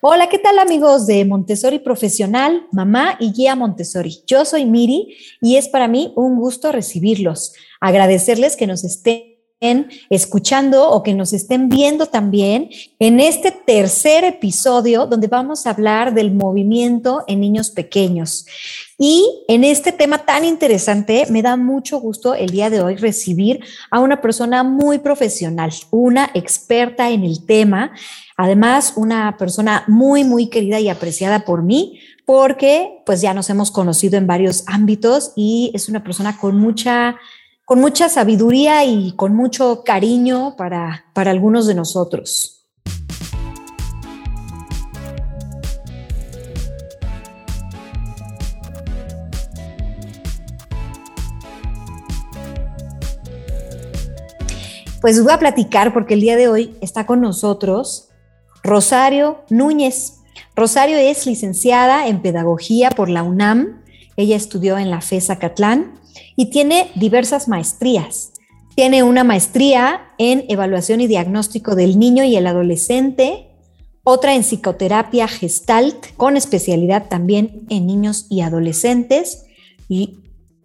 Hola, ¿qué tal amigos de Montessori Profesional, mamá y guía Montessori? Yo soy Miri y es para mí un gusto recibirlos, agradecerles que nos estén escuchando o que nos estén viendo también en este tercer episodio donde vamos a hablar del movimiento en niños pequeños. Y en este tema tan interesante, me da mucho gusto el día de hoy recibir a una persona muy profesional, una experta en el tema, además una persona muy, muy querida y apreciada por mí, porque pues ya nos hemos conocido en varios ámbitos y es una persona con mucha con mucha sabiduría y con mucho cariño para, para algunos de nosotros. Pues voy a platicar porque el día de hoy está con nosotros Rosario Núñez. Rosario es licenciada en Pedagogía por la UNAM. Ella estudió en la FESA Catlán y tiene diversas maestrías. Tiene una maestría en Evaluación y Diagnóstico del Niño y el Adolescente, otra en Psicoterapia Gestalt, con especialidad también en niños y adolescentes, y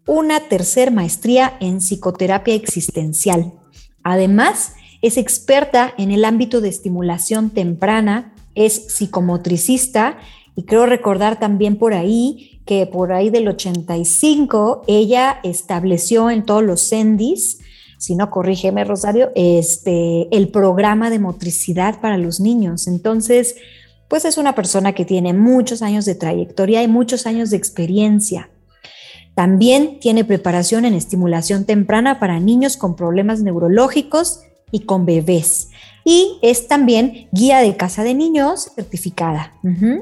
una tercera maestría en Psicoterapia Existencial. Además, es experta en el ámbito de estimulación temprana, es psicomotricista y creo recordar también por ahí que por ahí del 85 ella estableció en todos los CENDIS, si no corrígeme Rosario, este, el programa de motricidad para los niños. Entonces, pues es una persona que tiene muchos años de trayectoria y muchos años de experiencia. También tiene preparación en estimulación temprana para niños con problemas neurológicos y con bebés. Y es también guía de casa de niños certificada.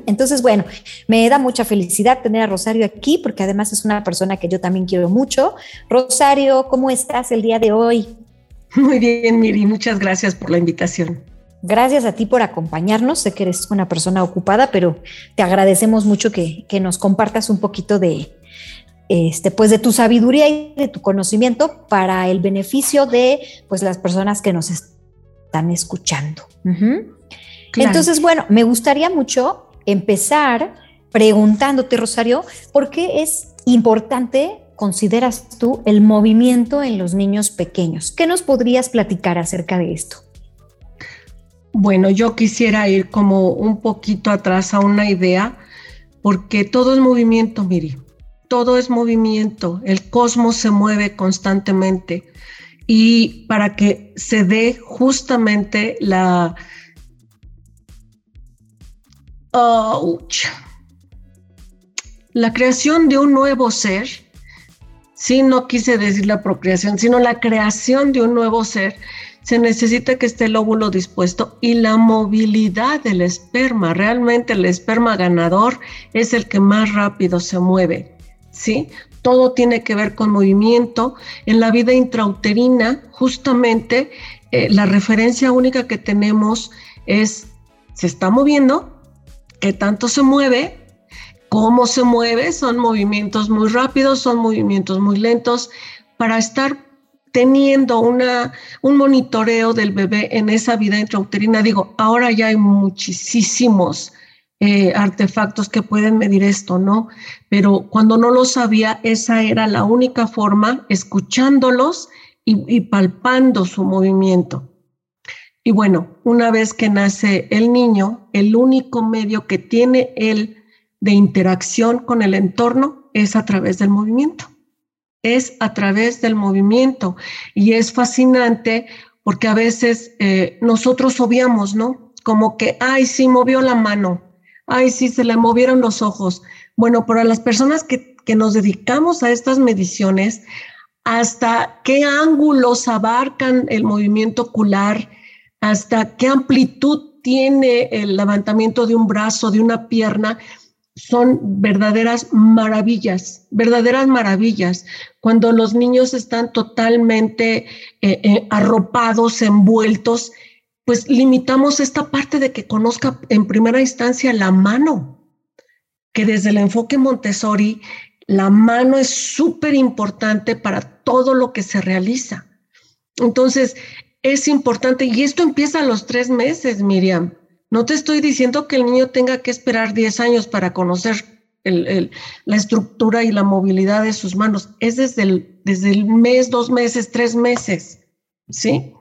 Entonces, bueno, me da mucha felicidad tener a Rosario aquí porque además es una persona que yo también quiero mucho. Rosario, ¿cómo estás el día de hoy? Muy bien, Miri, muchas gracias por la invitación. Gracias a ti por acompañarnos. Sé que eres una persona ocupada, pero te agradecemos mucho que, que nos compartas un poquito de, este, pues de tu sabiduría y de tu conocimiento para el beneficio de pues las personas que nos están escuchando. Entonces, bueno, me gustaría mucho empezar preguntándote, Rosario, ¿por qué es importante, consideras tú, el movimiento en los niños pequeños? ¿Qué nos podrías platicar acerca de esto? Bueno, yo quisiera ir como un poquito atrás a una idea, porque todo es movimiento, Miri todo es movimiento, el cosmos se mueve constantemente y para que se dé justamente la... la creación de un nuevo ser, si no quise decir la procreación, sino la creación de un nuevo ser, se necesita que esté el óvulo dispuesto y la movilidad del esperma. Realmente el esperma ganador es el que más rápido se mueve. ¿sí? Todo tiene que ver con movimiento. En la vida intrauterina, justamente, eh, la referencia única que tenemos es, se está moviendo, qué tanto se mueve, cómo se mueve, son movimientos muy rápidos, son movimientos muy lentos, para estar teniendo una, un monitoreo del bebé en esa vida intrauterina. Digo, ahora ya hay muchísimos eh, artefactos que pueden medir esto, ¿no? Pero cuando no lo sabía, esa era la única forma, escuchándolos y, palpando su movimiento. Y bueno, una vez que nace el niño, el único medio que tiene él de interacción con el entorno es a través del movimiento. Es a través del movimiento. Y es fascinante porque a veces eh, nosotros obviamos, ¿no? Como que, ay, sí, movió la mano ay, sí, se le movieron los ojos. Bueno, para las personas que, nos dedicamos a estas mediciones, hasta qué ángulos abarcan el movimiento ocular, hasta qué amplitud tiene el levantamiento de un brazo, de una pierna, son verdaderas maravillas, verdaderas maravillas. Cuando los niños están totalmente eh, eh, arropados, envueltos pues limitamos esta parte de que conozca en primera instancia la mano, que desde el enfoque Montessori, la mano es súper importante para todo lo que se realiza. Entonces, es importante, y esto empieza a los tres meses, Miriam. No te estoy diciendo que el niño tenga que esperar 10 años para conocer la estructura y la movilidad de sus manos. Es desde el, desde el mes, dos meses, tres meses. ¿Sí?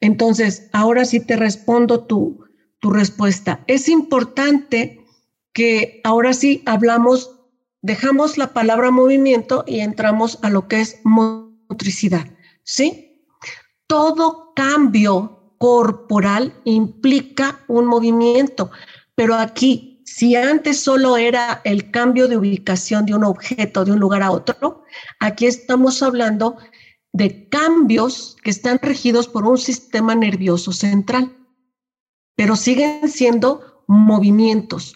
Entonces, ahora sí te respondo tu, tu respuesta. Es importante que ahora sí hablamos, dejamos la palabra movimiento y entramos a lo que es motricidad. ¿Sí? Todo cambio corporal implica un movimiento, pero aquí si antes solo era el cambio de ubicación de un objeto de un lugar a otro, aquí estamos hablando de cambios que están regidos por un sistema nervioso central, pero siguen siendo movimientos,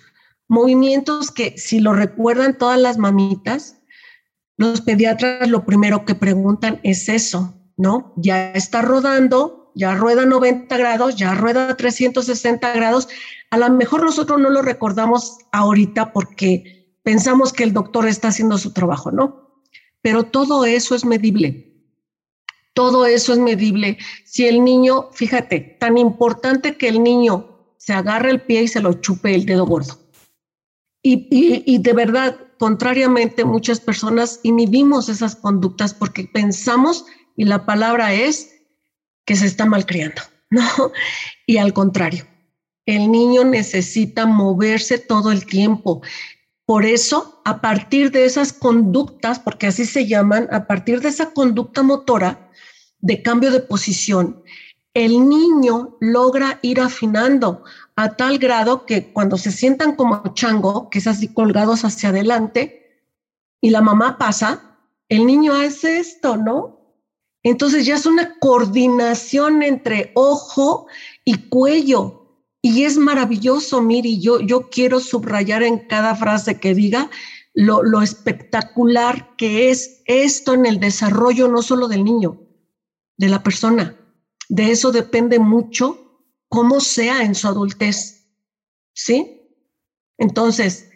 movimientos que si lo recuerdan todas las mamitas, los pediatras lo primero que preguntan es eso, ¿no? Ya está rodando, ya rueda 90 grados, ya rueda 360 grados, a lo mejor nosotros no lo recordamos ahorita porque pensamos que el doctor está haciendo su trabajo, ¿no? Pero todo eso es medible. Todo eso es medible. Si el niño, fíjate, tan importante que el niño se agarre el pie y se lo chupe el dedo gordo. Y, y, de verdad, contrariamente, muchas personas inhibimos esas conductas porque pensamos, y la palabra es, que se está malcriando, ¿no? Y al contrario, el niño necesita moverse todo el tiempo. Por eso, a partir de esas conductas, porque así se llaman, a partir de esa conducta motora de cambio de posición, el niño logra ir afinando a tal grado que cuando se sientan como chango, que es así colgados hacia adelante, y la mamá pasa, el niño hace esto, ¿no? Entonces ya es una coordinación entre ojo y cuello. Y es maravilloso, Miri, yo, yo quiero subrayar en cada frase que diga lo, lo espectacular que es esto en el desarrollo no solo del niño, de la persona. De eso depende mucho cómo sea en su adultez. ¿Sí? Entonces,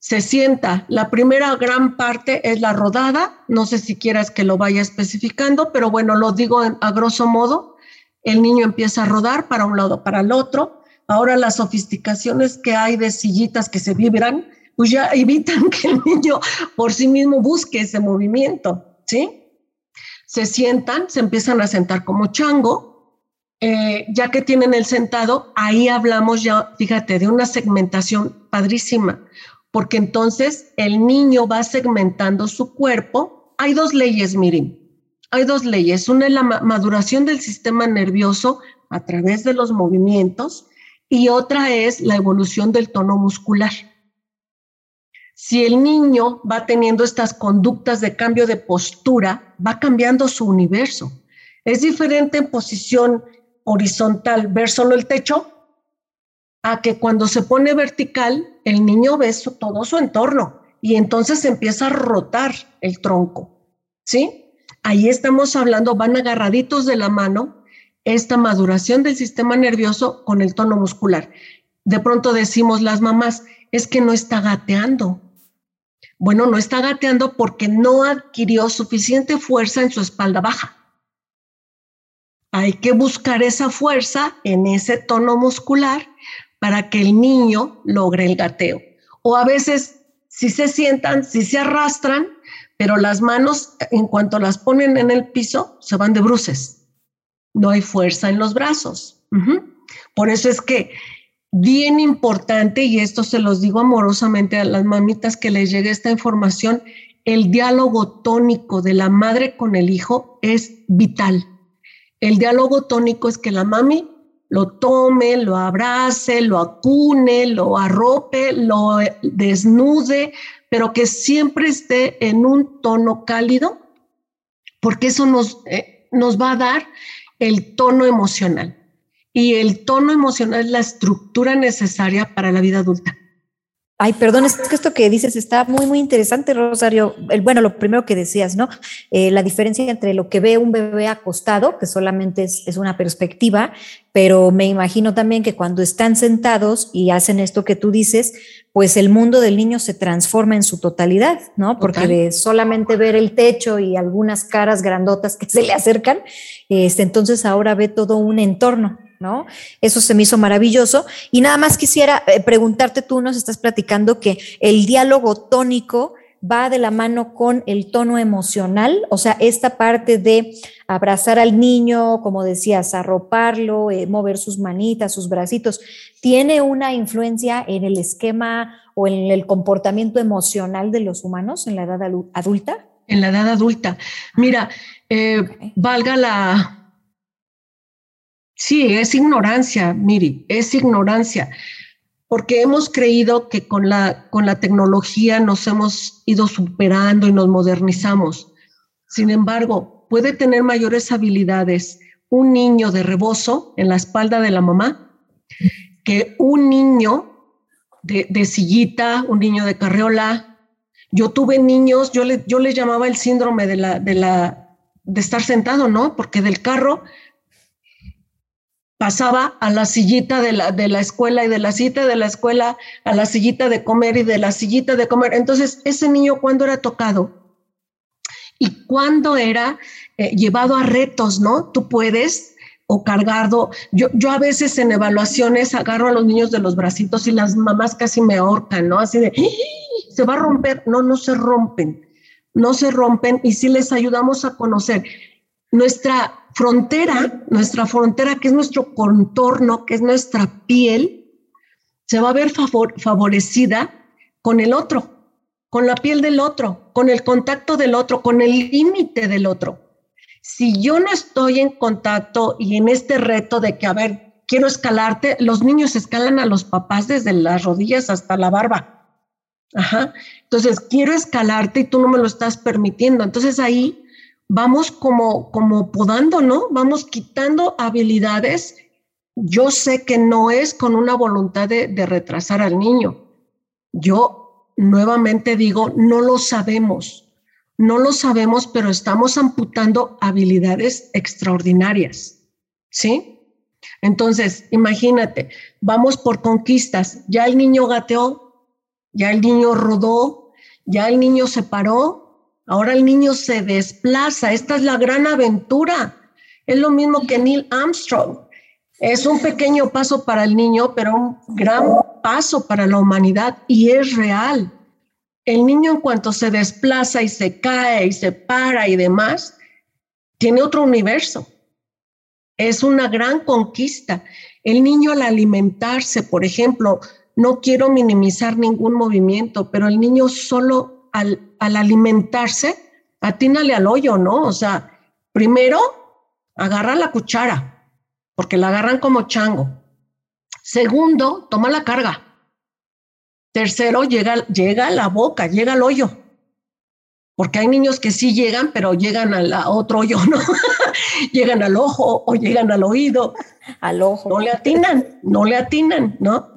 se sienta. La primera gran parte es la rodada. No sé si quieras que lo vaya especificando, pero bueno, lo digo a grosso modo el niño empieza a rodar para un lado, para el otro. Ahora las sofisticaciones que hay de sillitas que se vibran, pues ya evitan que el niño por sí mismo busque ese movimiento, ¿sí? Se sientan, se empiezan a sentar como chango, eh, ya que tienen el sentado, ahí hablamos ya, fíjate, de una segmentación padrísima, porque entonces el niño va segmentando su cuerpo. Hay dos leyes, miren hay dos leyes. Una es la maduración del sistema nervioso a través de los movimientos y otra es la evolución del tono muscular. Si el niño va teniendo estas conductas de cambio de postura, va cambiando su universo. Es diferente en posición horizontal ver solo el techo a que cuando se pone vertical, el niño ve todo su entorno y entonces empieza a rotar el tronco. ¿Sí? Ahí estamos hablando, van agarraditos de la mano esta maduración del sistema nervioso con el tono muscular. De pronto decimos las mamás, es que no está gateando. Bueno, no está gateando porque no adquirió suficiente fuerza en su espalda baja. Hay que buscar esa fuerza en ese tono muscular para que el niño logre el gateo. O a veces, si se sientan, si se arrastran, pero las manos, en cuanto las ponen en el piso, se van de bruces. No hay fuerza en los brazos. Por eso es que bien importante, y esto se los digo amorosamente a las mamitas que les llegue esta información, el diálogo tónico de la madre con el hijo es vital. El diálogo tónico es que la mami lo tome, lo abrace, lo acune, lo arrope, lo desnude, pero que siempre esté en un tono cálido, porque eso nos, eh, nos va a dar el tono emocional. Y el tono emocional es la estructura necesaria para la vida adulta. Ay, perdón, es que esto que dices está muy, muy interesante, Rosario. El, bueno, lo primero que decías, ¿no? Eh, la diferencia entre lo que ve un bebé acostado, que solamente es, es, una perspectiva, pero me imagino también que cuando están sentados y hacen esto que tú dices, pues el mundo del niño se transforma en su totalidad, ¿no? Porque de solamente ver el techo y algunas caras grandotas que se le acercan, este, entonces ahora ve todo un entorno ¿no? Eso se me hizo maravilloso. Y nada más quisiera eh, preguntarte, tú nos estás platicando que el diálogo tónico va de la mano con el tono emocional, o sea, esta parte de abrazar al niño, como decías, arroparlo, eh, mover sus manitas, sus bracitos, ¿tiene una influencia en el esquema o en el comportamiento emocional de los humanos en la edad adulta? En la edad adulta. Mira, eh, valga la... Sí, es ignorancia, Miri, es ignorancia porque hemos creído que con la, con la tecnología nos hemos ido superando y nos modernizamos. Sin embargo, puede tener mayores habilidades un niño de rebozo en la espalda de la mamá que un niño de, sillita, un niño de carreola. Yo tuve niños, yo le, yo les llamaba el síndrome de la, de la, de estar sentado, ¿no? Porque del carro pasaba a la sillita de la, de la escuela y de la cita de la escuela a la sillita de comer y de la sillita de comer. Entonces, ese niño, ¿cuándo era tocado? Y cuándo era eh, llevado a retos, ¿no? Tú puedes o cargado. Yo, yo a veces en evaluaciones agarro a los niños de los bracitos y las mamás casi me ahorcan, ¿no? Así de, se va a romper. No, no se rompen, no se rompen y si les ayudamos a conocer nuestra frontera, nuestra frontera, que es nuestro contorno, que es nuestra piel, se va a ver favorecida con el otro, con la piel del otro, con el contacto del otro, con el límite del otro. Si yo no estoy en contacto y en este reto de que, a ver, quiero escalarte, los niños escalan a los papás desde las rodillas hasta la barba. Ajá. Entonces, quiero escalarte y tú no me lo estás permitiendo. Entonces ahí vamos como, como podando, ¿no? Vamos quitando habilidades. Yo sé que no es con una voluntad de, de retrasar al niño. Yo nuevamente digo, no lo sabemos. No lo sabemos, pero estamos amputando habilidades extraordinarias. ¿Sí? Entonces, imagínate, vamos por conquistas. Ya el niño gateó, ya el niño rodó, ya el niño se paró, Ahora el niño se desplaza. Esta es la gran aventura. Es lo mismo que Neil Armstrong. Es un pequeño paso para el niño, pero un gran paso para la humanidad y es real. El niño en cuanto se desplaza y se cae y se para y demás, tiene otro universo. Es una gran conquista. El niño al alimentarse, por ejemplo, no quiero minimizar ningún movimiento, pero el niño solo al, alimentarse, atínale al hoyo, ¿no? O sea, primero agarra la cuchara, porque la agarran como chango. Segundo, toma la carga. Tercero, llega, llega a la boca, llega al hoyo. Porque hay niños que sí llegan, pero llegan a otro hoyo, ¿no? llegan al ojo o llegan al oído. Al ojo. No le atinan, no le atinan, ¿no?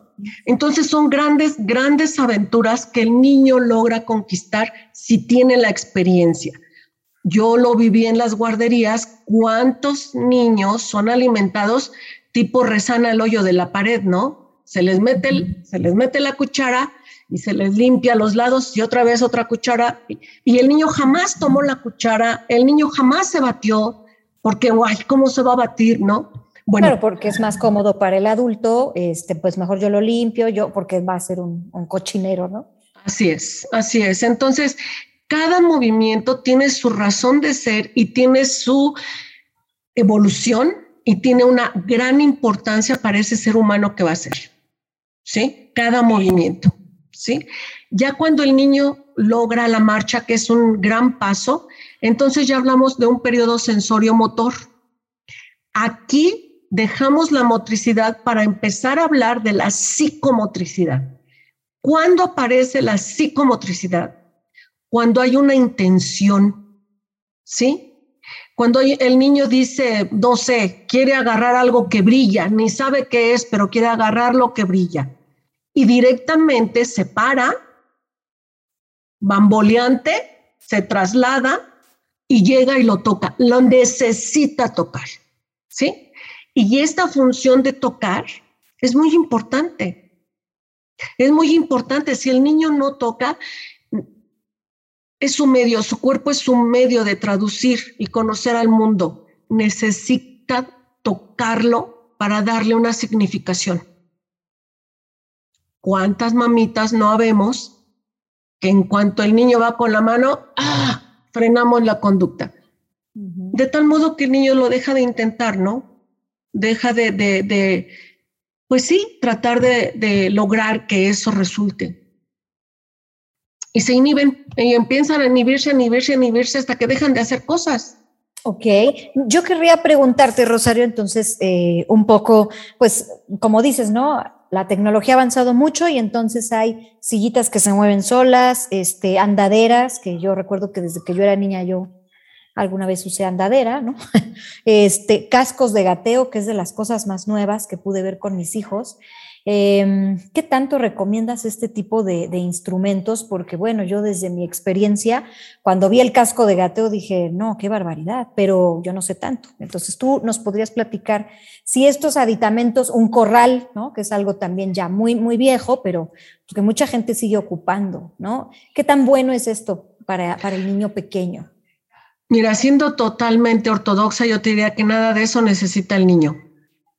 Entonces son grandes, grandes aventuras que el niño logra conquistar si tiene la experiencia. Yo lo viví en las guarderías, cuántos niños son alimentados tipo rezana al hoyo de la pared, ¿no? Se les mete, se les mete la cuchara y se les limpia los lados y otra vez otra cuchara. Y, el niño jamás tomó la cuchara, el niño jamás se batió, porque, guay, ¿cómo se va a batir, no? Bueno, claro, porque es más cómodo para el adulto, este, pues mejor yo lo limpio, yo, porque va a ser un, un cochinero, ¿no? Así es, así es. Entonces, cada movimiento tiene su razón de ser y tiene su evolución y tiene una gran importancia para ese ser humano que va a ser. ¿Sí? Cada movimiento. ¿Sí? Ya cuando el niño logra la marcha, que es un gran paso, entonces ya hablamos de un periodo sensorio motor. Aquí dejamos la motricidad para empezar a hablar de la psicomotricidad. ¿Cuándo aparece la psicomotricidad? Cuando hay una intención, ¿sí? Cuando el niño dice, no sé, quiere agarrar algo que brilla, ni sabe qué es, pero quiere agarrar lo que brilla. Y directamente se para, bamboleante, se traslada y llega y lo toca. Lo necesita tocar, ¿sí? Y esta función de tocar es muy importante. Es muy importante. Si el niño no toca, es su medio, su cuerpo es su medio de traducir y conocer al mundo. Necesita tocarlo para darle una significación. ¿Cuántas mamitas no habemos que en cuanto el niño va con la mano, ¡ah! frenamos la conducta? De tal modo que el niño lo deja de intentar, ¿no? Deja de, de, pues sí, tratar de, de lograr que eso resulte y se inhiben y empiezan a inhibirse, a inhibirse, a inhibirse hasta que dejan de hacer cosas. Ok, yo querría preguntarte, Rosario, entonces, eh, un poco, pues, como dices, ¿no? La tecnología ha avanzado mucho y entonces hay sillitas que se mueven solas, este, andaderas, que yo recuerdo que desde que yo era niña yo alguna vez usé andadera, ¿no? Este, cascos de gateo, que es de las cosas más nuevas que pude ver con mis hijos. Em, ¿Qué tanto recomiendas este tipo de, instrumentos? Porque bueno, yo desde mi experiencia, cuando vi el casco de gateo dije, no, qué barbaridad, pero yo no sé tanto. Entonces tú nos podrías platicar si estos aditamentos, un corral, ¿no? Que es algo también ya muy, muy viejo, pero que mucha gente sigue ocupando, ¿no? ¿Qué tan bueno es esto para, para el niño pequeño? Mira, siendo totalmente ortodoxa, yo te diría que nada de eso necesita el niño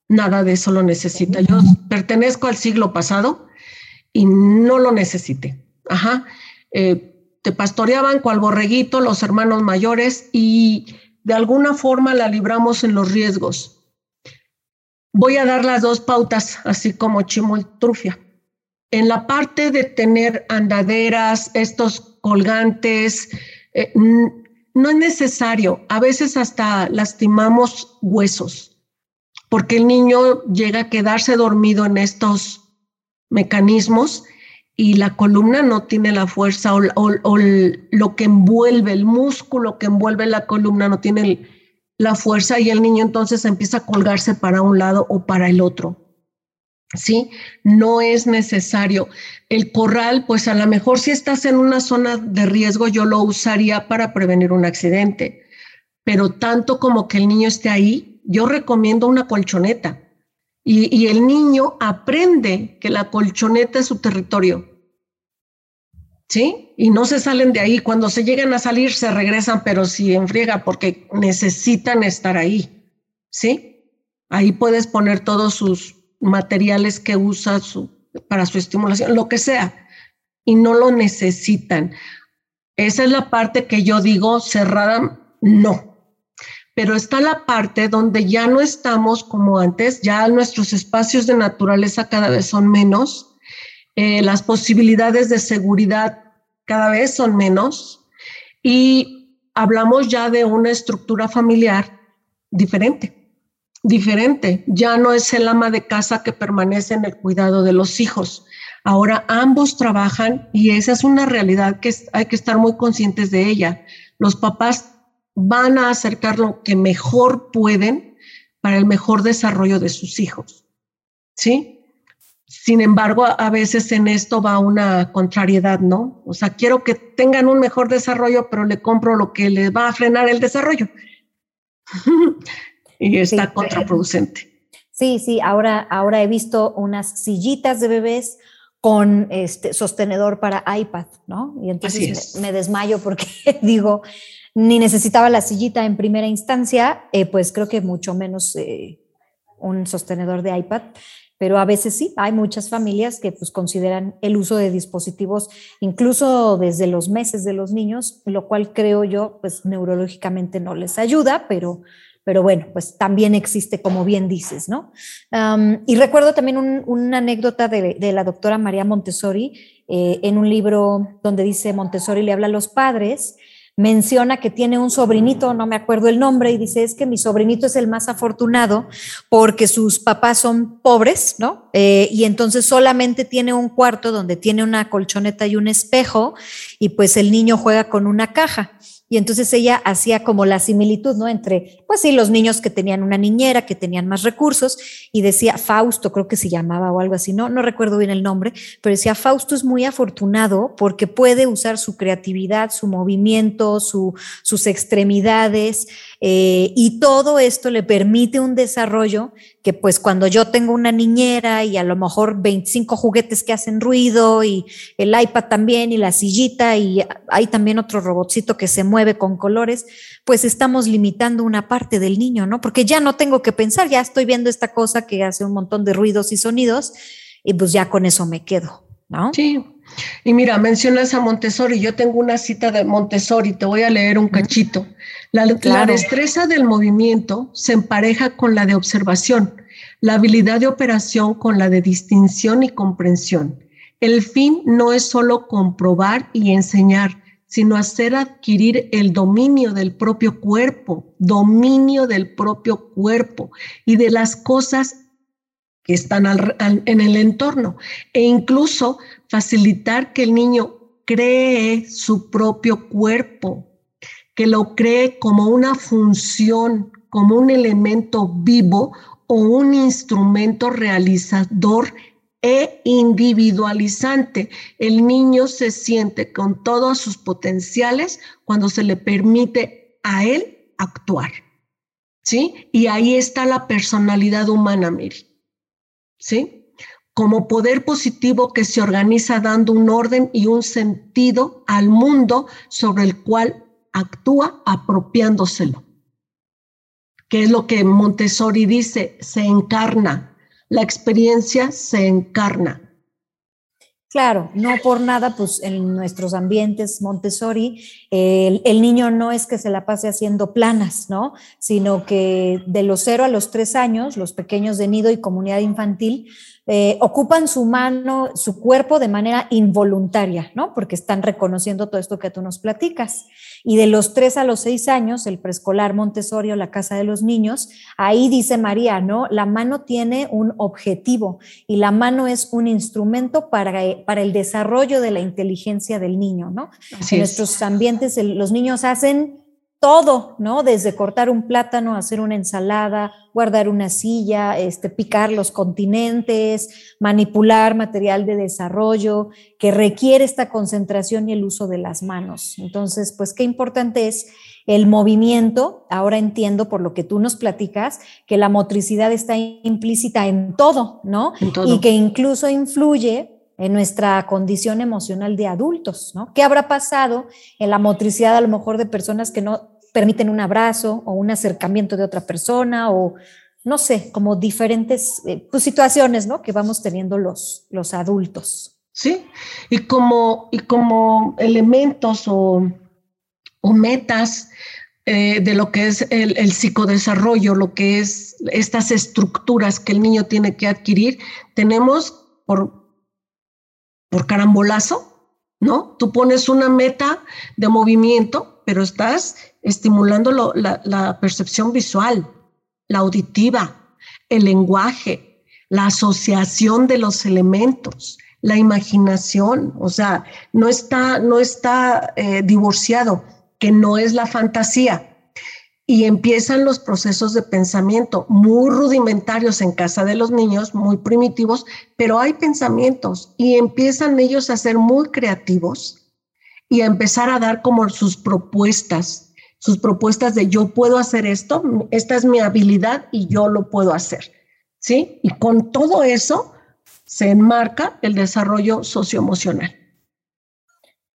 nada de eso lo necesita. Yo pertenezco al siglo pasado y no lo necesité. Ajá. Eh, te pastoreaban cual borreguito los hermanos mayores y de alguna forma la libramos en los riesgos. Voy a dar las dos pautas, así como Chimoltrufia. En la parte de tener andaderas, estos colgantes, eh, no es necesario. A veces hasta lastimamos huesos porque el niño llega a quedarse dormido en estos mecanismos y la columna no tiene la fuerza o, lo que envuelve, el músculo que envuelve la columna no tiene la fuerza y el niño entonces empieza a colgarse para un lado o para el otro. ¿Sí? No es necesario. El corral, pues a lo mejor si estás en una zona de riesgo, yo lo usaría para prevenir un accidente, pero tanto como que el niño esté ahí, yo recomiendo una colchoneta y, el niño aprende que la colchoneta es su territorio. ¿Sí? Y no se salen de ahí. Cuando se llegan a salir, se regresan, pero sí en friega, porque necesitan estar ahí. ¿Sí? Ahí puedes poner todos sus materiales que usa para su estimulación, lo que sea, y no lo necesitan. Esa es la parte que yo digo cerrada, no pero está la parte donde ya no estamos como antes, ya nuestros espacios de naturaleza cada vez son menos, eh, las posibilidades de seguridad cada vez son menos y hablamos ya de una estructura familiar diferente, diferente. Ya no es el ama de casa que permanece en el cuidado de los hijos. Ahora ambos trabajan y esa es una realidad que hay que estar muy conscientes de ella. Los papás van a acercar lo que mejor pueden para el mejor desarrollo de sus hijos. ¿Sí? Sin embargo, a veces en esto va una contrariedad, ¿no? O sea, quiero que tengan un mejor desarrollo, pero le compro lo que les va a frenar el desarrollo. y está contraproducente. Sí, sí, ahora, ahora he visto unas sillitas de bebés con este sostenedor para iPad, ¿no? Y entonces me, desmayo porque digo, ni necesitaba la sillita en primera instancia, eh, pues creo que mucho menos eh, un sostenedor de iPad, pero a veces sí, hay muchas familias que pues consideran el uso de dispositivos incluso desde los meses de los niños, lo cual creo yo pues neurológicamente no les ayuda, pero pero bueno, pues también existe, como bien dices, ¿no? y recuerdo también una anécdota de, la doctora María Montessori eh, en un libro donde dice Montessori le habla a los padres menciona que tiene un sobrinito, no me acuerdo el nombre, y dice, es que mi sobrinito es el más afortunado porque sus papás son pobres, ¿no? Eh, y entonces solamente tiene un cuarto donde tiene una colchoneta y un espejo, y pues el niño juega con una caja. Y entonces ella hacía como la similitud, ¿no? Entre, pues sí, los niños que tenían una niñera, que tenían más recursos, y decía, Fausto, creo que se llamaba o algo así, no, no recuerdo bien el nombre, pero decía, Fausto es muy afortunado porque puede usar su creatividad, su movimiento, su, sus extremidades, eh, y todo esto le permite un desarrollo que pues cuando yo tengo una niñera y a lo mejor 25 juguetes que hacen ruido y el iPad también y la sillita y hay también otro robotcito que se mueve con colores, pues estamos limitando una parte del niño, ¿no? Porque ya no tengo que pensar, ya estoy viendo esta cosa que hace un montón de ruidos y sonidos y pues ya con eso me quedo, ¿no? Sí, y mira, mencionas a Montessori, yo tengo una cita de Montessori, te voy a leer un cachito. La, destreza del movimiento se empareja con la de observación, la habilidad de operación con la de distinción y comprensión. El fin no es solo comprobar y enseñar, sino hacer adquirir el dominio del propio cuerpo, dominio del propio cuerpo y de las cosas que están en el entorno e incluso facilitar que el niño cree su propio cuerpo, que lo cree como una función, como un elemento vivo o un instrumento realizador e individualizante. El niño se siente con todos sus potenciales cuando se le permite a él actuar. ¿Sí? Y ahí está la personalidad humana, Miri. ¿sí? Como poder positivo que se organiza dando un orden y un sentido al mundo sobre el cual actúa apropiándoselo. Que es lo que Montessori dice, se encarna, la experiencia se encarna. Claro, no por nada, pues en nuestros ambientes Montessori, el, el, niño no es que se la pase haciendo planas, ¿no? Sino que de los cero a los tres años, los pequeños de nido y comunidad infantil eh, ocupan su mano, su cuerpo de manera involuntaria, ¿no? Porque están reconociendo todo esto que tú nos platicas. Y de los tres a los seis años, el preescolar Montessori o la casa de los niños, ahí dice María, ¿no? La mano tiene un objetivo y la mano es un instrumento para, para el desarrollo de la inteligencia del niño, ¿no? en nuestros ambientes los niños hacen todo, ¿no? Desde cortar un plátano, hacer una ensalada, guardar una silla, este, picar los continentes, manipular material de desarrollo que requiere esta concentración y el uso de las manos. Entonces, pues qué importante es el movimiento. Ahora entiendo por lo que tú nos platicas que la motricidad está implícita en todo, ¿no? Y que incluso influye en nuestra condición emocional de adultos, ¿no? ¿Qué habrá pasado en la motricidad a lo mejor de personas que no permiten un abrazo o un acercamiento de otra persona o no sé, como diferentes eh, pues, situaciones, ¿no? Que vamos teniendo los, los adultos. Sí, y como, y como elementos o, o metas eh, de lo que es el, el, psicodesarrollo, lo que es estas estructuras que el niño tiene que adquirir, tenemos por, por carambolazo, ¿no? Tú pones una meta de movimiento, pero estás estimulando la, percepción visual, la auditiva, el lenguaje, la asociación de los elementos, la imaginación, o sea, no está, no está eh, divorciado, que no es la fantasía, y empiezan los procesos de pensamiento muy rudimentarios en casa de los niños, muy primitivos, pero hay pensamientos y empiezan ellos a ser muy creativos y a empezar a dar como sus propuestas, sus propuestas de yo puedo hacer esto, esta es mi habilidad y yo lo puedo hacer. ¿Sí? Y con todo eso se enmarca el desarrollo socioemocional.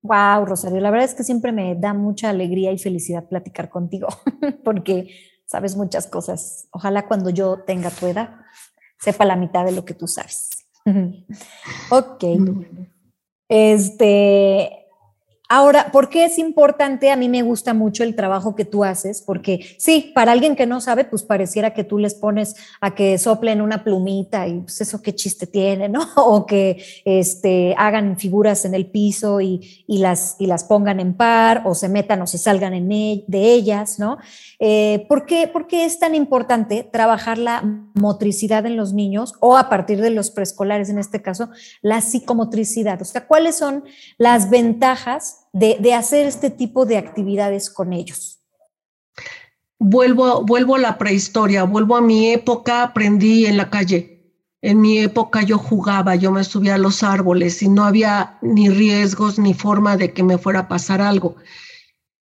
Wow, Rosario, la verdad es que siempre me da mucha alegría y felicidad platicar contigo, porque sabes muchas cosas. Ojalá cuando yo tenga tu edad sepa la mitad de lo que tú sabes. ok. Este, Ahora, ¿por qué es importante? A mí me gusta mucho el trabajo que tú haces, porque sí, para alguien que no sabe, pues pareciera que tú les pones a que soplen una plumita y pues eso qué chiste tiene, ¿no? O que este, hagan figuras en el piso y, las, y las pongan en par, o se metan o se salgan e, de ellas, ¿no? Eh, ¿por, qué, ¿Por qué es tan importante trabajar la motricidad en los niños o a partir de los preescolares, en este caso, la psicomotricidad? O sea, ¿cuáles son las ventajas? De, hacer este tipo de actividades con ellos? Vuelvo, vuelvo a la prehistoria, vuelvo a mi época, aprendí en la calle. En mi época yo jugaba, yo me subía a los árboles y no había ni riesgos ni forma de que me fuera a pasar algo.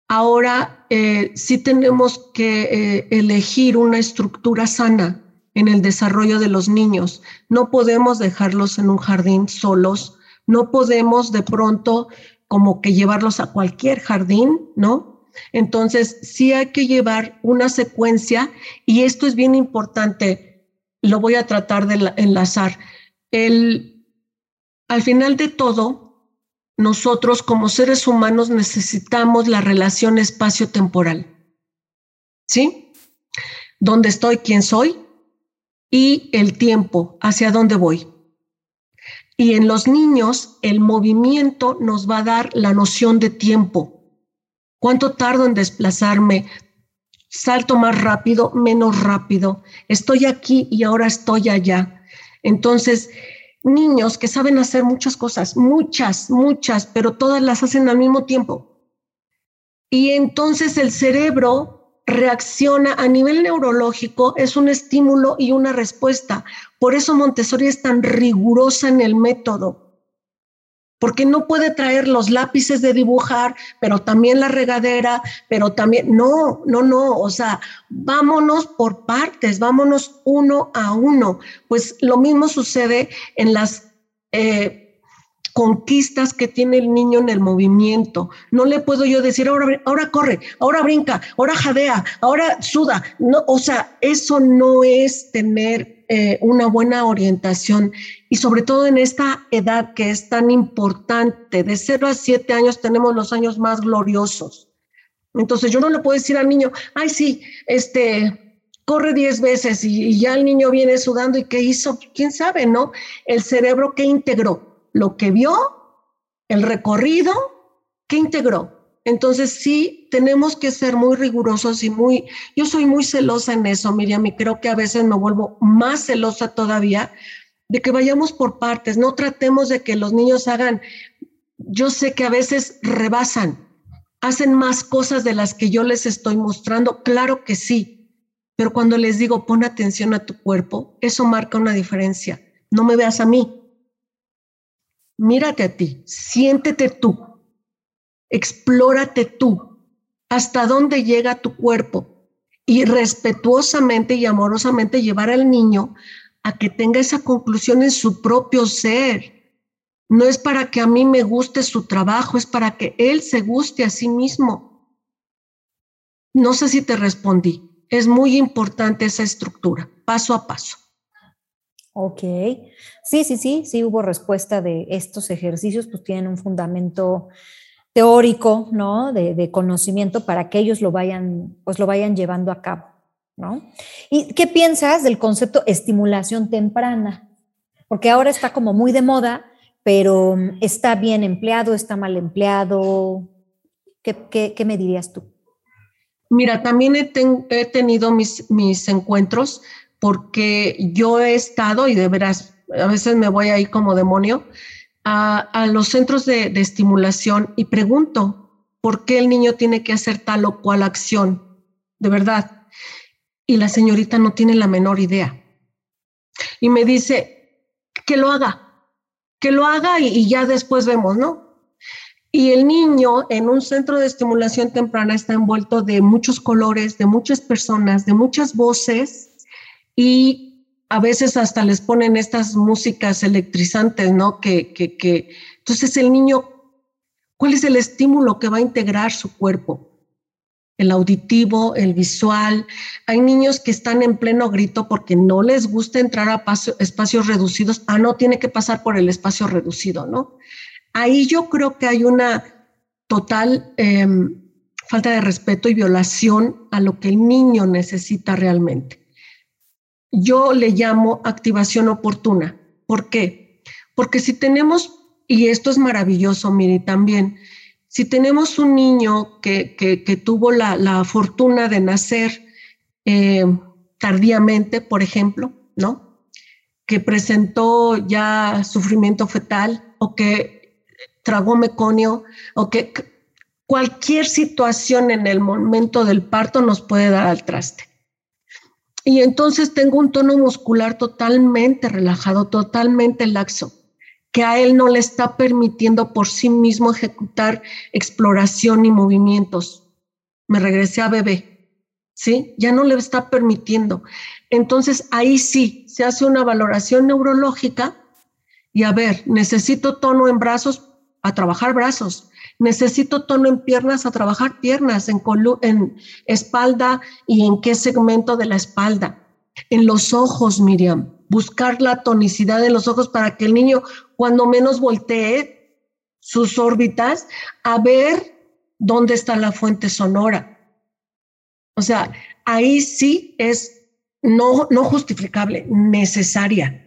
Ahora eh, sí tenemos que eh, elegir una estructura sana en el desarrollo de los niños. No podemos dejarlos en un jardín solos, no podemos de pronto como que llevarlos a cualquier jardín, ¿no? Entonces, sí hay que llevar una secuencia y esto es bien importante, lo voy a tratar de enlazar. El, al final de todo, nosotros como seres humanos necesitamos la relación espacio-temporal. ¿Sí? ¿Dónde estoy? ¿Quién soy? Y el tiempo, hacia dónde voy. Y en los niños, el movimiento nos va a dar la noción de tiempo. ¿Cuánto tardo en desplazarme? Salto más rápido, menos rápido. Estoy aquí y ahora estoy allá. Entonces, niños que saben hacer muchas cosas, muchas, muchas, pero todas las hacen al mismo tiempo. Y entonces el cerebro reacciona a nivel neurológico, es un estímulo y una respuesta. Por eso Montessori es tan rigurosa en el método, porque no puede traer los lápices de dibujar, pero también la regadera, pero también, no, no, no, o sea, vámonos por partes, vámonos uno a uno. Pues lo mismo sucede en las... Eh, conquistas que tiene el niño en el movimiento. No le puedo yo decir, ahora, ahora corre, ahora brinca, ahora jadea, ahora suda. No, o sea, eso no es tener eh, una buena orientación y sobre todo en esta edad que es tan importante, de 0 a 7 años tenemos los años más gloriosos. Entonces yo no le puedo decir al niño, ay sí, este, corre 10 veces y, y ya el niño viene sudando y qué hizo, quién sabe, ¿no? El cerebro que integró lo que vio, el recorrido, que integró. Entonces sí, tenemos que ser muy rigurosos y muy, yo soy muy celosa en eso, Miriam, y creo que a veces me vuelvo más celosa todavía de que vayamos por partes, no tratemos de que los niños hagan, yo sé que a veces rebasan, hacen más cosas de las que yo les estoy mostrando, claro que sí, pero cuando les digo pon atención a tu cuerpo, eso marca una diferencia, no me veas a mí, mírate a ti, siéntete tú, explórate tú, hasta dónde llega tu cuerpo y respetuosamente y amorosamente llevar al niño a que tenga esa conclusión en su propio ser. No es para que a mí me guste su trabajo, es para que él se guste a sí mismo. No sé si te respondí. Es muy importante esa estructura, paso a paso. Ok, sí, sí, sí, sí hubo respuesta de estos ejercicios, pues tienen un fundamento teórico, ¿no? De, conocimiento para que ellos lo vayan, pues lo vayan llevando a cabo, ¿no? ¿Y qué piensas del concepto estimulación temprana? Porque ahora está como muy de moda, pero mm, está bien empleado, está mal empleado. ¿Qué, qué, me dirías tú? Mira, también he, he tenido mis, mis encuentros porque yo he estado, y de veras, a veces me voy ahí como demonio, a, los centros de, estimulación y pregunto, ¿por qué el niño tiene que hacer tal o cual acción? De verdad. Y la señorita no tiene la menor idea. Y me dice, que lo haga, que lo haga y ya después vemos, ¿no? Y el niño en un centro de estimulación temprana está envuelto de muchos colores, de muchas personas, de muchas voces, y a veces hasta les ponen estas músicas electrizantes, ¿no? Que, que, que, entonces el niño, ¿cuál es el estímulo que va a integrar su cuerpo? El auditivo, el visual. Hay niños que están en pleno grito porque no les gusta entrar a espacios reducidos. Ah, no, tiene que pasar por el espacio reducido, ¿no? Ahí yo creo que hay una total em, falta de respeto y violación a lo que el niño necesita realmente yo le llamo activación oportuna. ¿Por qué? Porque si tenemos, y esto es maravilloso, Miri, también, si tenemos un niño que, que, tuvo la, la, fortuna de nacer eh, tardíamente, por ejemplo, ¿no? Que presentó ya sufrimiento fetal o que tragó meconio o que cualquier situación en el momento del parto nos puede dar al traste. Y entonces tengo un tono muscular totalmente relajado, totalmente laxo, que a él no le está permitiendo por sí mismo ejecutar exploración y movimientos. Me regresé a bebé. ¿sí? Ya no le está permitiendo. Entonces ahí sí se hace una valoración neurológica y a ver, necesito tono en brazos a trabajar brazos, necesito tono en piernas a trabajar piernas, en, espalda y en qué segmento de la espalda. En los ojos, Miriam, buscar la tonicidad en los ojos para que el niño cuando menos voltee sus órbitas a ver dónde está la fuente sonora. O sea, ahí sí es no, no justificable, necesaria.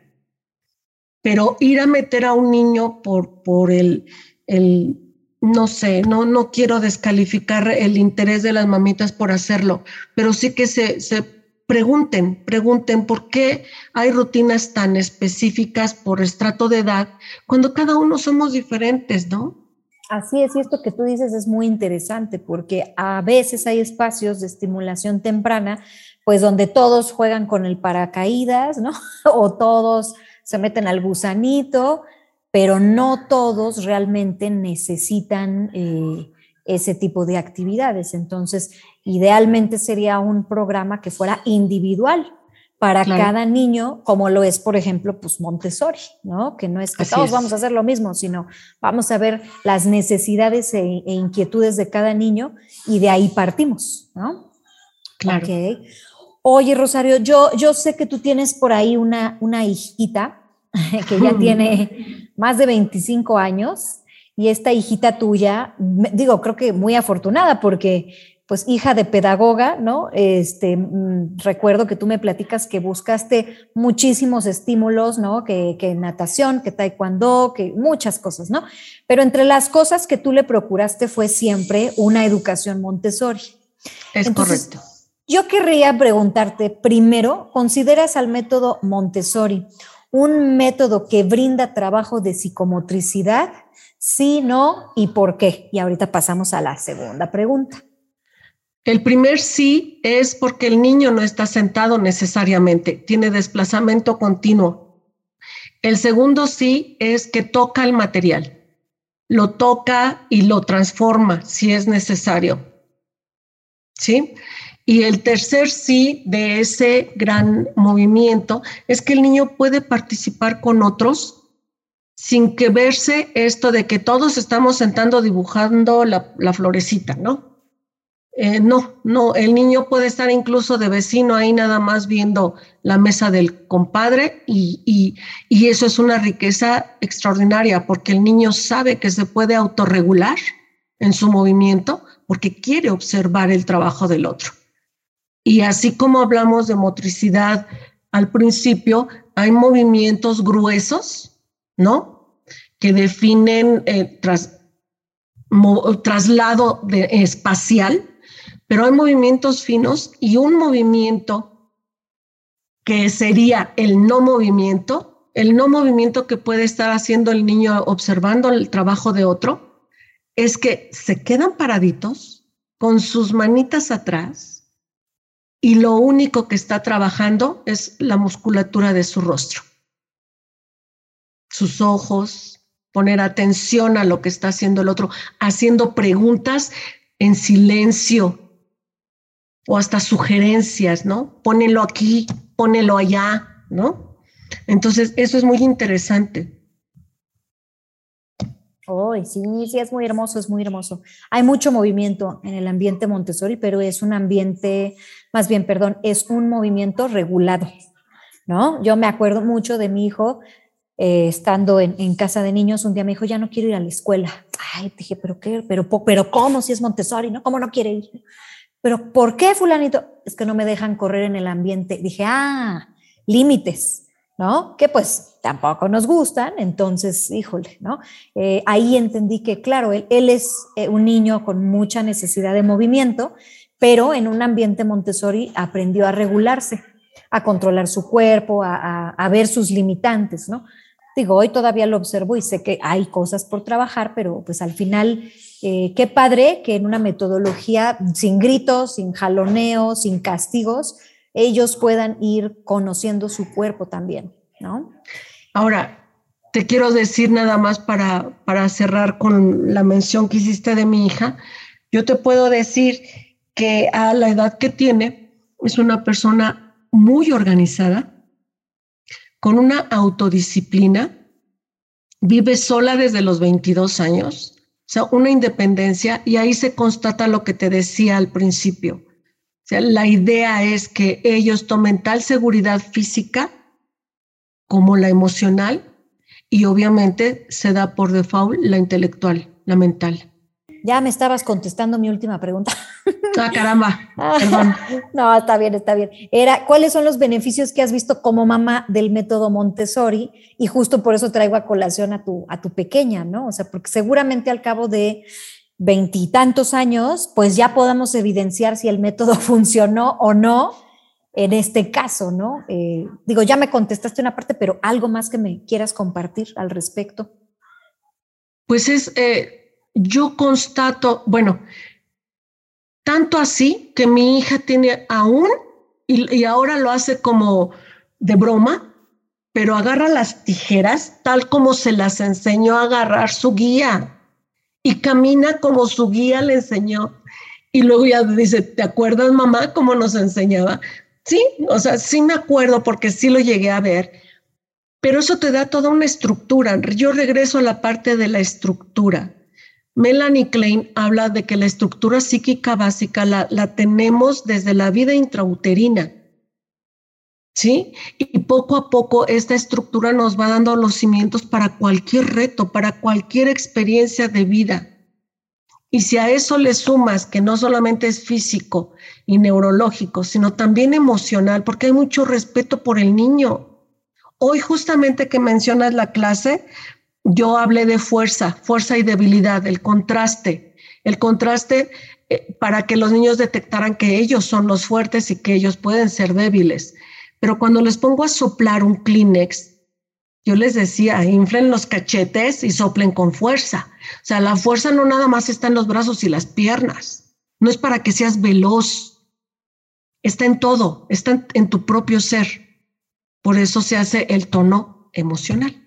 Pero ir a meter a un niño por, por el, no sé, no, no quiero descalificar el interés de las mamitas por hacerlo, pero sí que se, se pregunten, pregunten por qué hay rutinas tan específicas por estrato de edad cuando cada uno somos diferentes, ¿no? Así es, y esto que tú dices es muy interesante porque a veces hay espacios de estimulación temprana, pues donde todos juegan con el paracaídas, ¿no? o todos se meten al gusanito, pero no todos realmente necesitan eh, ese tipo de actividades. Entonces, idealmente sería un programa que fuera individual, para cada niño, como lo es, por ejemplo, pues Montessori, ¿no? Que no es que todos vamos a hacer lo mismo, sino vamos a ver las necesidades e, e, inquietudes de cada niño y de ahí partimos, ¿no? Claro. Oye, Rosario, yo, yo sé que tú tienes por ahí una, una hijita que ya tiene más de 25 años y esta hijita tuya, digo, creo que muy afortunada porque pues hija de pedagoga, ¿no? Este, mm, recuerdo que tú me platicas que buscaste muchísimos estímulos, ¿no? Que, que, natación, que taekwondo, que muchas cosas, ¿no? Pero entre las cosas que tú le procuraste fue siempre una educación Montessori. Es correcto. Yo querría preguntarte, primero, ¿consideras al método Montessori un método que brinda trabajo de psicomotricidad? Sí, no, y por qué. Y ahorita pasamos a la segunda pregunta. El primer sí es porque el niño no está sentado necesariamente, tiene desplazamiento continuo. El segundo sí es que toca el material, lo toca y lo transforma si es necesario. ¿Sí? Y el tercer sí de ese gran movimiento es que el niño puede participar con otros sin que verse esto de que todos estamos sentando dibujando la, florecita, ¿no? Eh, no, no, el niño puede estar incluso de vecino ahí nada más viendo la mesa del compadre y, y, eso es una riqueza extraordinaria porque el niño sabe que se puede autorregular en su movimiento porque quiere observar el trabajo del otro. Y así como hablamos de motricidad al principio, hay movimientos gruesos, ¿no? Que definen eh, tras, traslado espacial pero hay movimientos finos y un movimiento que sería el no movimiento, el no movimiento que puede estar haciendo el niño observando el trabajo de otro, es que se quedan paraditos con sus manitas atrás y lo único que está trabajando es la musculatura de su rostro, sus ojos, poner atención a lo que está haciendo el otro, haciendo preguntas en silencio, o hasta sugerencias, ¿no? Pónelo aquí, pónelo allá, ¿no? Entonces, eso es muy interesante. Oh, sí, sí, es muy hermoso, es muy hermoso. Hay mucho movimiento en el ambiente Montessori, pero es un ambiente, más bien, perdón, es un movimiento regulado, ¿no? Yo me acuerdo mucho de mi hijo eh, estando en, casa de niños, un día me dijo, ya no quiero ir a la escuela. Ay, dije, pero qué, pero, pero ¿cómo si es Montessori, no? ¿Cómo no quiere ir? pero ¿por qué fulanito? Es que no me dejan correr en el ambiente. Dije, ah, límites, ¿no? Que pues tampoco nos gustan, entonces, híjole, ¿no? Eh, ahí entendí que, claro, él, él es eh, un niño con mucha necesidad de movimiento, pero en un ambiente Montessori aprendió a regularse, a controlar su cuerpo, a, a ver sus limitantes, ¿no? Digo, hoy todavía lo observo y sé que hay cosas por trabajar, pero pues al final eh, qué padre que en una metodología sin gritos, sin jaloneo, sin castigos, ellos puedan ir conociendo su cuerpo también, ¿no? Ahora, te quiero decir nada más para, para cerrar con la mención que hiciste de mi hija. Yo te puedo decir que a la edad que tiene es una persona muy organizada, con una autodisciplina, vive sola desde los 22 años, o sea, una independencia, y ahí se constata lo que te decía al principio. O sea, la idea es que ellos tomen tal seguridad física como la emocional y obviamente se da por default la intelectual, la mental. Ya me estabas contestando mi última pregunta. Ah, caramba. no, está bien, está bien. Era, ¿cuáles son los beneficios que has visto como mamá del método Montessori? Y justo por eso traigo a colación a tu, a tu pequeña, ¿no? O sea, porque seguramente al cabo de veintitantos años, pues ya podamos evidenciar si el método funcionó o no en este caso, ¿no? Eh, digo, ya me contestaste una parte, pero algo más que me quieras compartir al respecto. Pues es, eh, yo constato, bueno, tanto así que mi hija tiene aún, y, ahora lo hace como de broma, pero agarra las tijeras tal como se las enseñó a agarrar su guía y camina como su guía le enseñó. Y luego ya dice, ¿te acuerdas mamá cómo nos enseñaba? Sí, o sea, sí me acuerdo porque sí lo llegué a ver, pero eso te da toda una estructura. Yo regreso a la parte de la estructura. Melanie Klein habla de que la estructura psíquica básica la, la tenemos desde la vida intrauterina. ¿Sí? Y poco a poco esta estructura nos va dando los cimientos para cualquier reto, para cualquier experiencia de vida. Y si a eso le sumas que no solamente es físico y neurológico, sino también emocional, porque hay mucho respeto por el niño. Hoy justamente que mencionas la clase, yo hablé de fuerza, fuerza y debilidad, el contraste. El contraste eh, para que los niños detectaran que ellos son los fuertes y que ellos pueden ser débiles. Pero cuando les pongo a soplar un Kleenex, yo les decía, inflen los cachetes y soplen con fuerza. O sea, la fuerza no nada más está en los brazos y las piernas. No es para que seas veloz. Está en todo, está en, tu propio ser. Por eso se hace el tono emocional.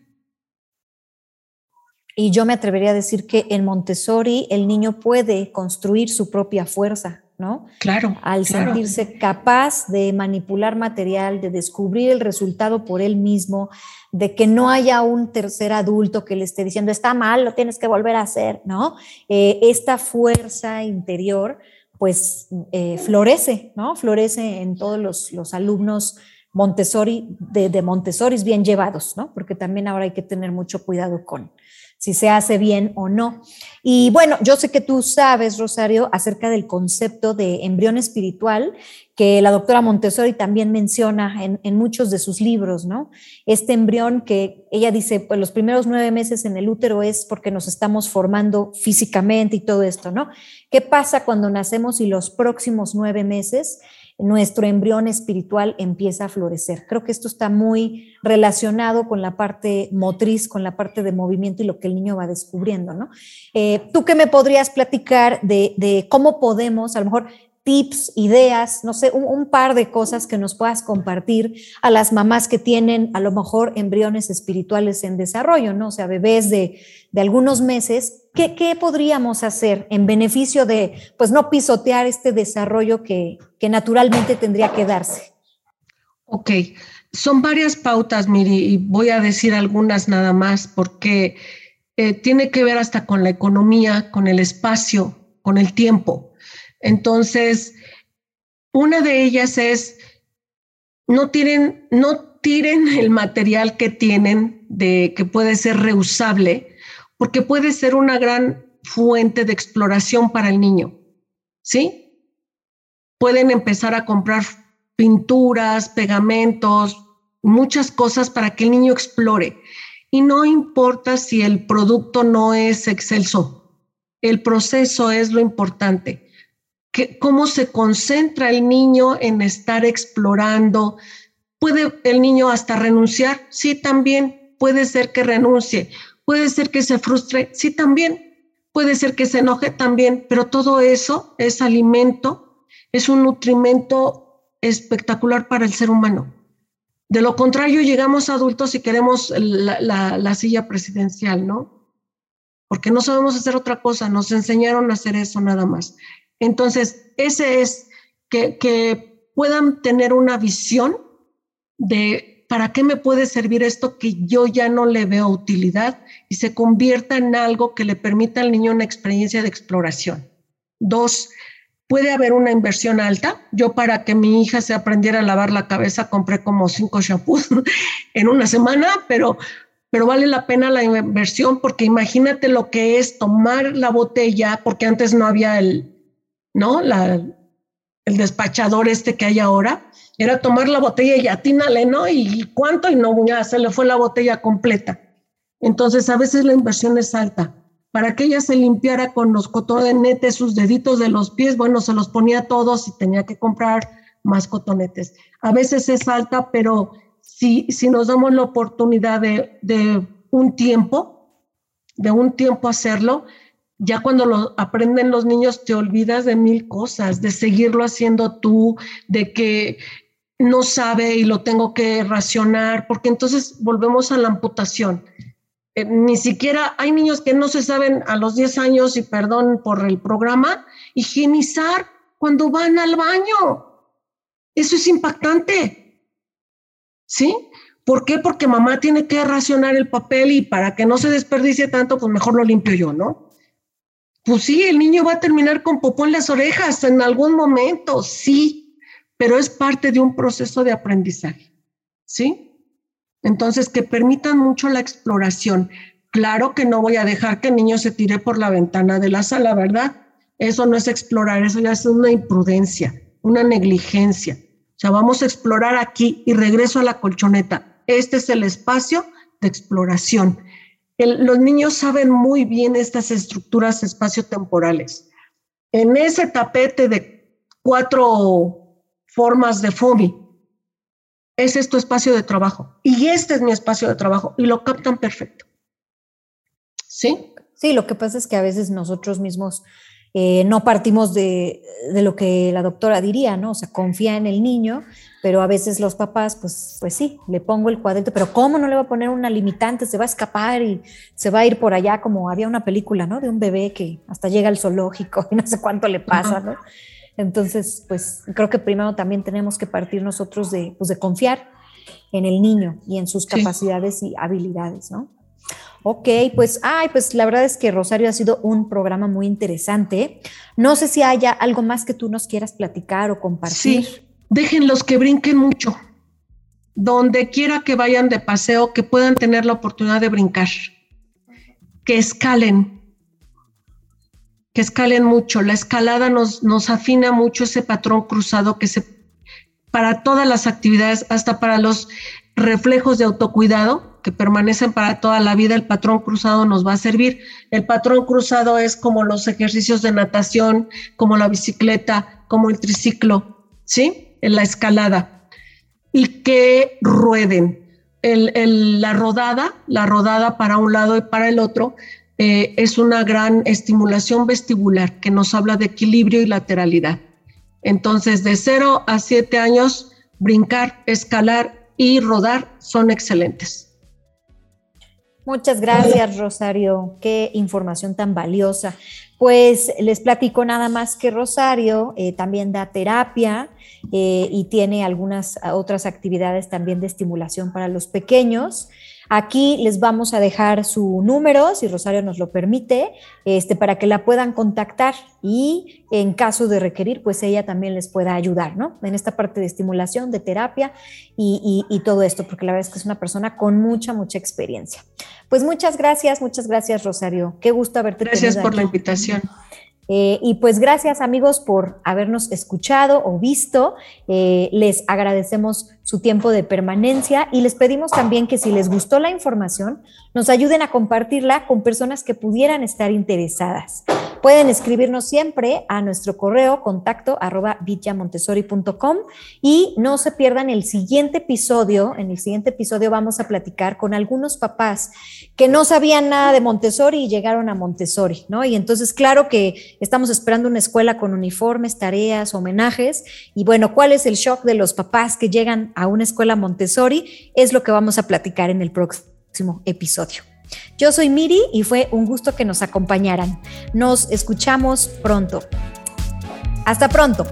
Y yo me atrevería a decir que en Montessori el niño puede construir su propia fuerza. ¿no? Claro. Al sentirse capaz de manipular material, de descubrir el resultado por él mismo, de que no haya un tercer adulto que le esté diciendo, está mal, lo tienes que volver a hacer, ¿no? Eh, esta fuerza interior, pues, eh, florece, ¿no? Florece en todos los, alumnos Montessori, de, de Montessori bien llevados, ¿no? Porque también ahora hay que tener mucho cuidado con, si se hace bien o no. Y bueno, yo sé que tú sabes, Rosario, acerca del concepto de embrión espiritual que la doctora Montessori también menciona en, muchos de sus libros, ¿no? Este embrión que ella dice, pues los primeros nueve meses en el útero es porque nos estamos formando físicamente y todo esto, ¿no? ¿Qué pasa cuando nacemos y los próximos nueve meses? Nuestro embrión espiritual empieza a florecer. Creo que esto está muy relacionado con la parte motriz, con la parte de movimiento y lo que el niño va descubriendo, ¿no? Eh, ¿Tú qué me podrías platicar de, de cómo podemos, a lo mejor, tips, ideas, no sé, un, par de cosas que nos puedas compartir a las mamás que tienen a lo mejor embriones espirituales en desarrollo, ¿no? O sea, bebés de, de algunos meses, ¿qué, ¿qué, podríamos hacer en beneficio de, pues, no pisotear este desarrollo que, que naturalmente tendría que darse? Ok, son varias pautas, Miri, y voy a decir algunas nada más, porque eh, tiene que ver hasta con la economía, con el espacio, con el tiempo. Entonces, una de ellas es, no tiren, el material que tienen de que puede ser reusable, porque puede ser una gran fuente de exploración para el niño. ¿Sí? Pueden empezar a comprar pinturas, pegamentos, muchas cosas para que el niño explore. Y no importa si el producto no es excelso, el proceso es lo importante cómo se concentra el niño en estar explorando. ¿Puede el niño hasta renunciar? Sí, también. Puede ser que renuncie. Puede ser que se frustre. Sí, también. Puede ser que se enoje también. Pero todo eso es alimento, es un nutrimento espectacular para el ser humano. De lo contrario, llegamos adultos y queremos la, la silla presidencial, ¿no? Porque no sabemos hacer otra cosa, nos enseñaron a hacer eso nada más. Entonces, ese es que, puedan tener una visión de para qué me puede servir esto que yo ya no le veo utilidad y se convierta en algo que le permita al niño una experiencia de exploración. Dos, puede haber una inversión alta. Yo para que mi hija se aprendiera a lavar la cabeza compré como cinco shampoos en una semana, pero, pero vale la pena la inversión porque imagínate lo que es tomar la botella, porque antes no había el, ¿no? La, el despachador este que hay ahora. Era tomar la botella y atínale, ¿no? ¿Y cuánto? Y no, ya se le fue la botella completa. Entonces, a veces la inversión es alta para que ella se limpiara con los cotonetes sus deditos de los pies, bueno, se los ponía todos y tenía que comprar más cotonetes. A veces es alta, pero si, si nos damos la oportunidad de, de un tiempo, de un tiempo hacerlo, ya cuando lo aprenden los niños te olvidas de mil cosas, de seguirlo haciendo tú, de que no sabe y lo tengo que racionar, porque entonces volvemos a la amputación. Eh, ni siquiera hay niños que no se saben a los 10 años, y perdón por el programa, higienizar cuando van al baño. Eso es impactante. ¿Sí? ¿Por qué? Porque mamá tiene que racionar el papel y para que no se desperdicie tanto, pues mejor lo limpio yo, ¿no? Pues sí, el niño va a terminar con popó en las orejas en algún momento, sí, pero es parte de un proceso de aprendizaje, ¿sí? Entonces, que permitan mucho la exploración. Claro que no voy a dejar que el niño se tire por la ventana de la sala, ¿verdad? Eso no es explorar, eso ya es una imprudencia, una negligencia. O sea, vamos a explorar aquí y regreso a la colchoneta. Este es el espacio de exploración. Los niños saben muy bien estas estructuras espaciotemporales. En ese tapete de cuatro formas de FOMI, es tu espacio de trabajo y este es mi espacio de trabajo y lo captan perfecto. ¿Sí? Sí, lo que pasa es que a veces nosotros mismos eh, no partimos de, de, lo que la doctora diría, ¿no? O sea, confía en el niño, pero a veces los papás, pues, pues sí, le pongo el cuadrito, pero ¿cómo no le va a poner una limitante? Se va a escapar y se va a ir por allá, como había una película, ¿no? De un bebé que hasta llega al zoológico y no sé cuánto le pasa, ¿no? Entonces, pues creo que primero también tenemos que partir nosotros de, pues, de confiar en el niño y en sus capacidades y habilidades, ¿no? Ok, pues, ay, pues la verdad es que Rosario ha sido un programa muy interesante. No sé si haya algo más que tú nos quieras platicar o compartir. Sí, déjenlos que brinquen mucho. Donde quiera que vayan de paseo, que puedan tener la oportunidad de brincar. Que escalen, que escalen mucho. La escalada nos, nos afina mucho ese patrón cruzado que se, para todas las actividades, hasta para los reflejos de autocuidado que permanecen para toda la vida, el patrón cruzado nos va a servir. El patrón cruzado es como los ejercicios de natación, como la bicicleta, como el triciclo, ¿sí? En la escalada. Y que rueden. la rodada, la rodada para un lado y para el otro, eh, es una gran estimulación vestibular que nos habla de equilibrio y lateralidad. Entonces, de 0 a 7 años, brincar, escalar y rodar son excelentes. Muchas gracias, Rosario. Qué información tan valiosa. Pues les platico nada más que Rosario eh, también da terapia eh, y tiene algunas otras actividades también de estimulación para los pequeños. Aquí les vamos a dejar su número, si Rosario nos lo permite, este, para que la puedan contactar y en caso de requerir, pues ella también les pueda ayudar, ¿no? En esta parte de estimulación, de terapia y, y todo esto, porque la verdad es que es una persona con mucha, mucha experiencia. Pues muchas gracias, muchas gracias, Rosario. Qué gusto haberte Gracias por la invitación. Eh, y pues gracias amigos por habernos escuchado o visto. Eh, les agradecemos su tiempo de permanencia y les pedimos también que si les gustó la información, nos ayuden a compartirla con personas que pudieran estar interesadas. Pueden escribirnos siempre a nuestro correo contacto arroba y no se pierdan el siguiente episodio. En el siguiente episodio vamos a platicar con algunos papás que no sabían nada de Montessori y llegaron a Montessori, ¿no? Y entonces, claro que estamos esperando una escuela con uniformes, tareas, homenajes. Y bueno, ¿cuál es el shock de los papás que llegan a una escuela Montessori? Es lo que vamos a platicar en el próximo episodio. Yo soy Miri y fue un gusto que nos acompañaran. Nos escuchamos pronto. Hasta pronto.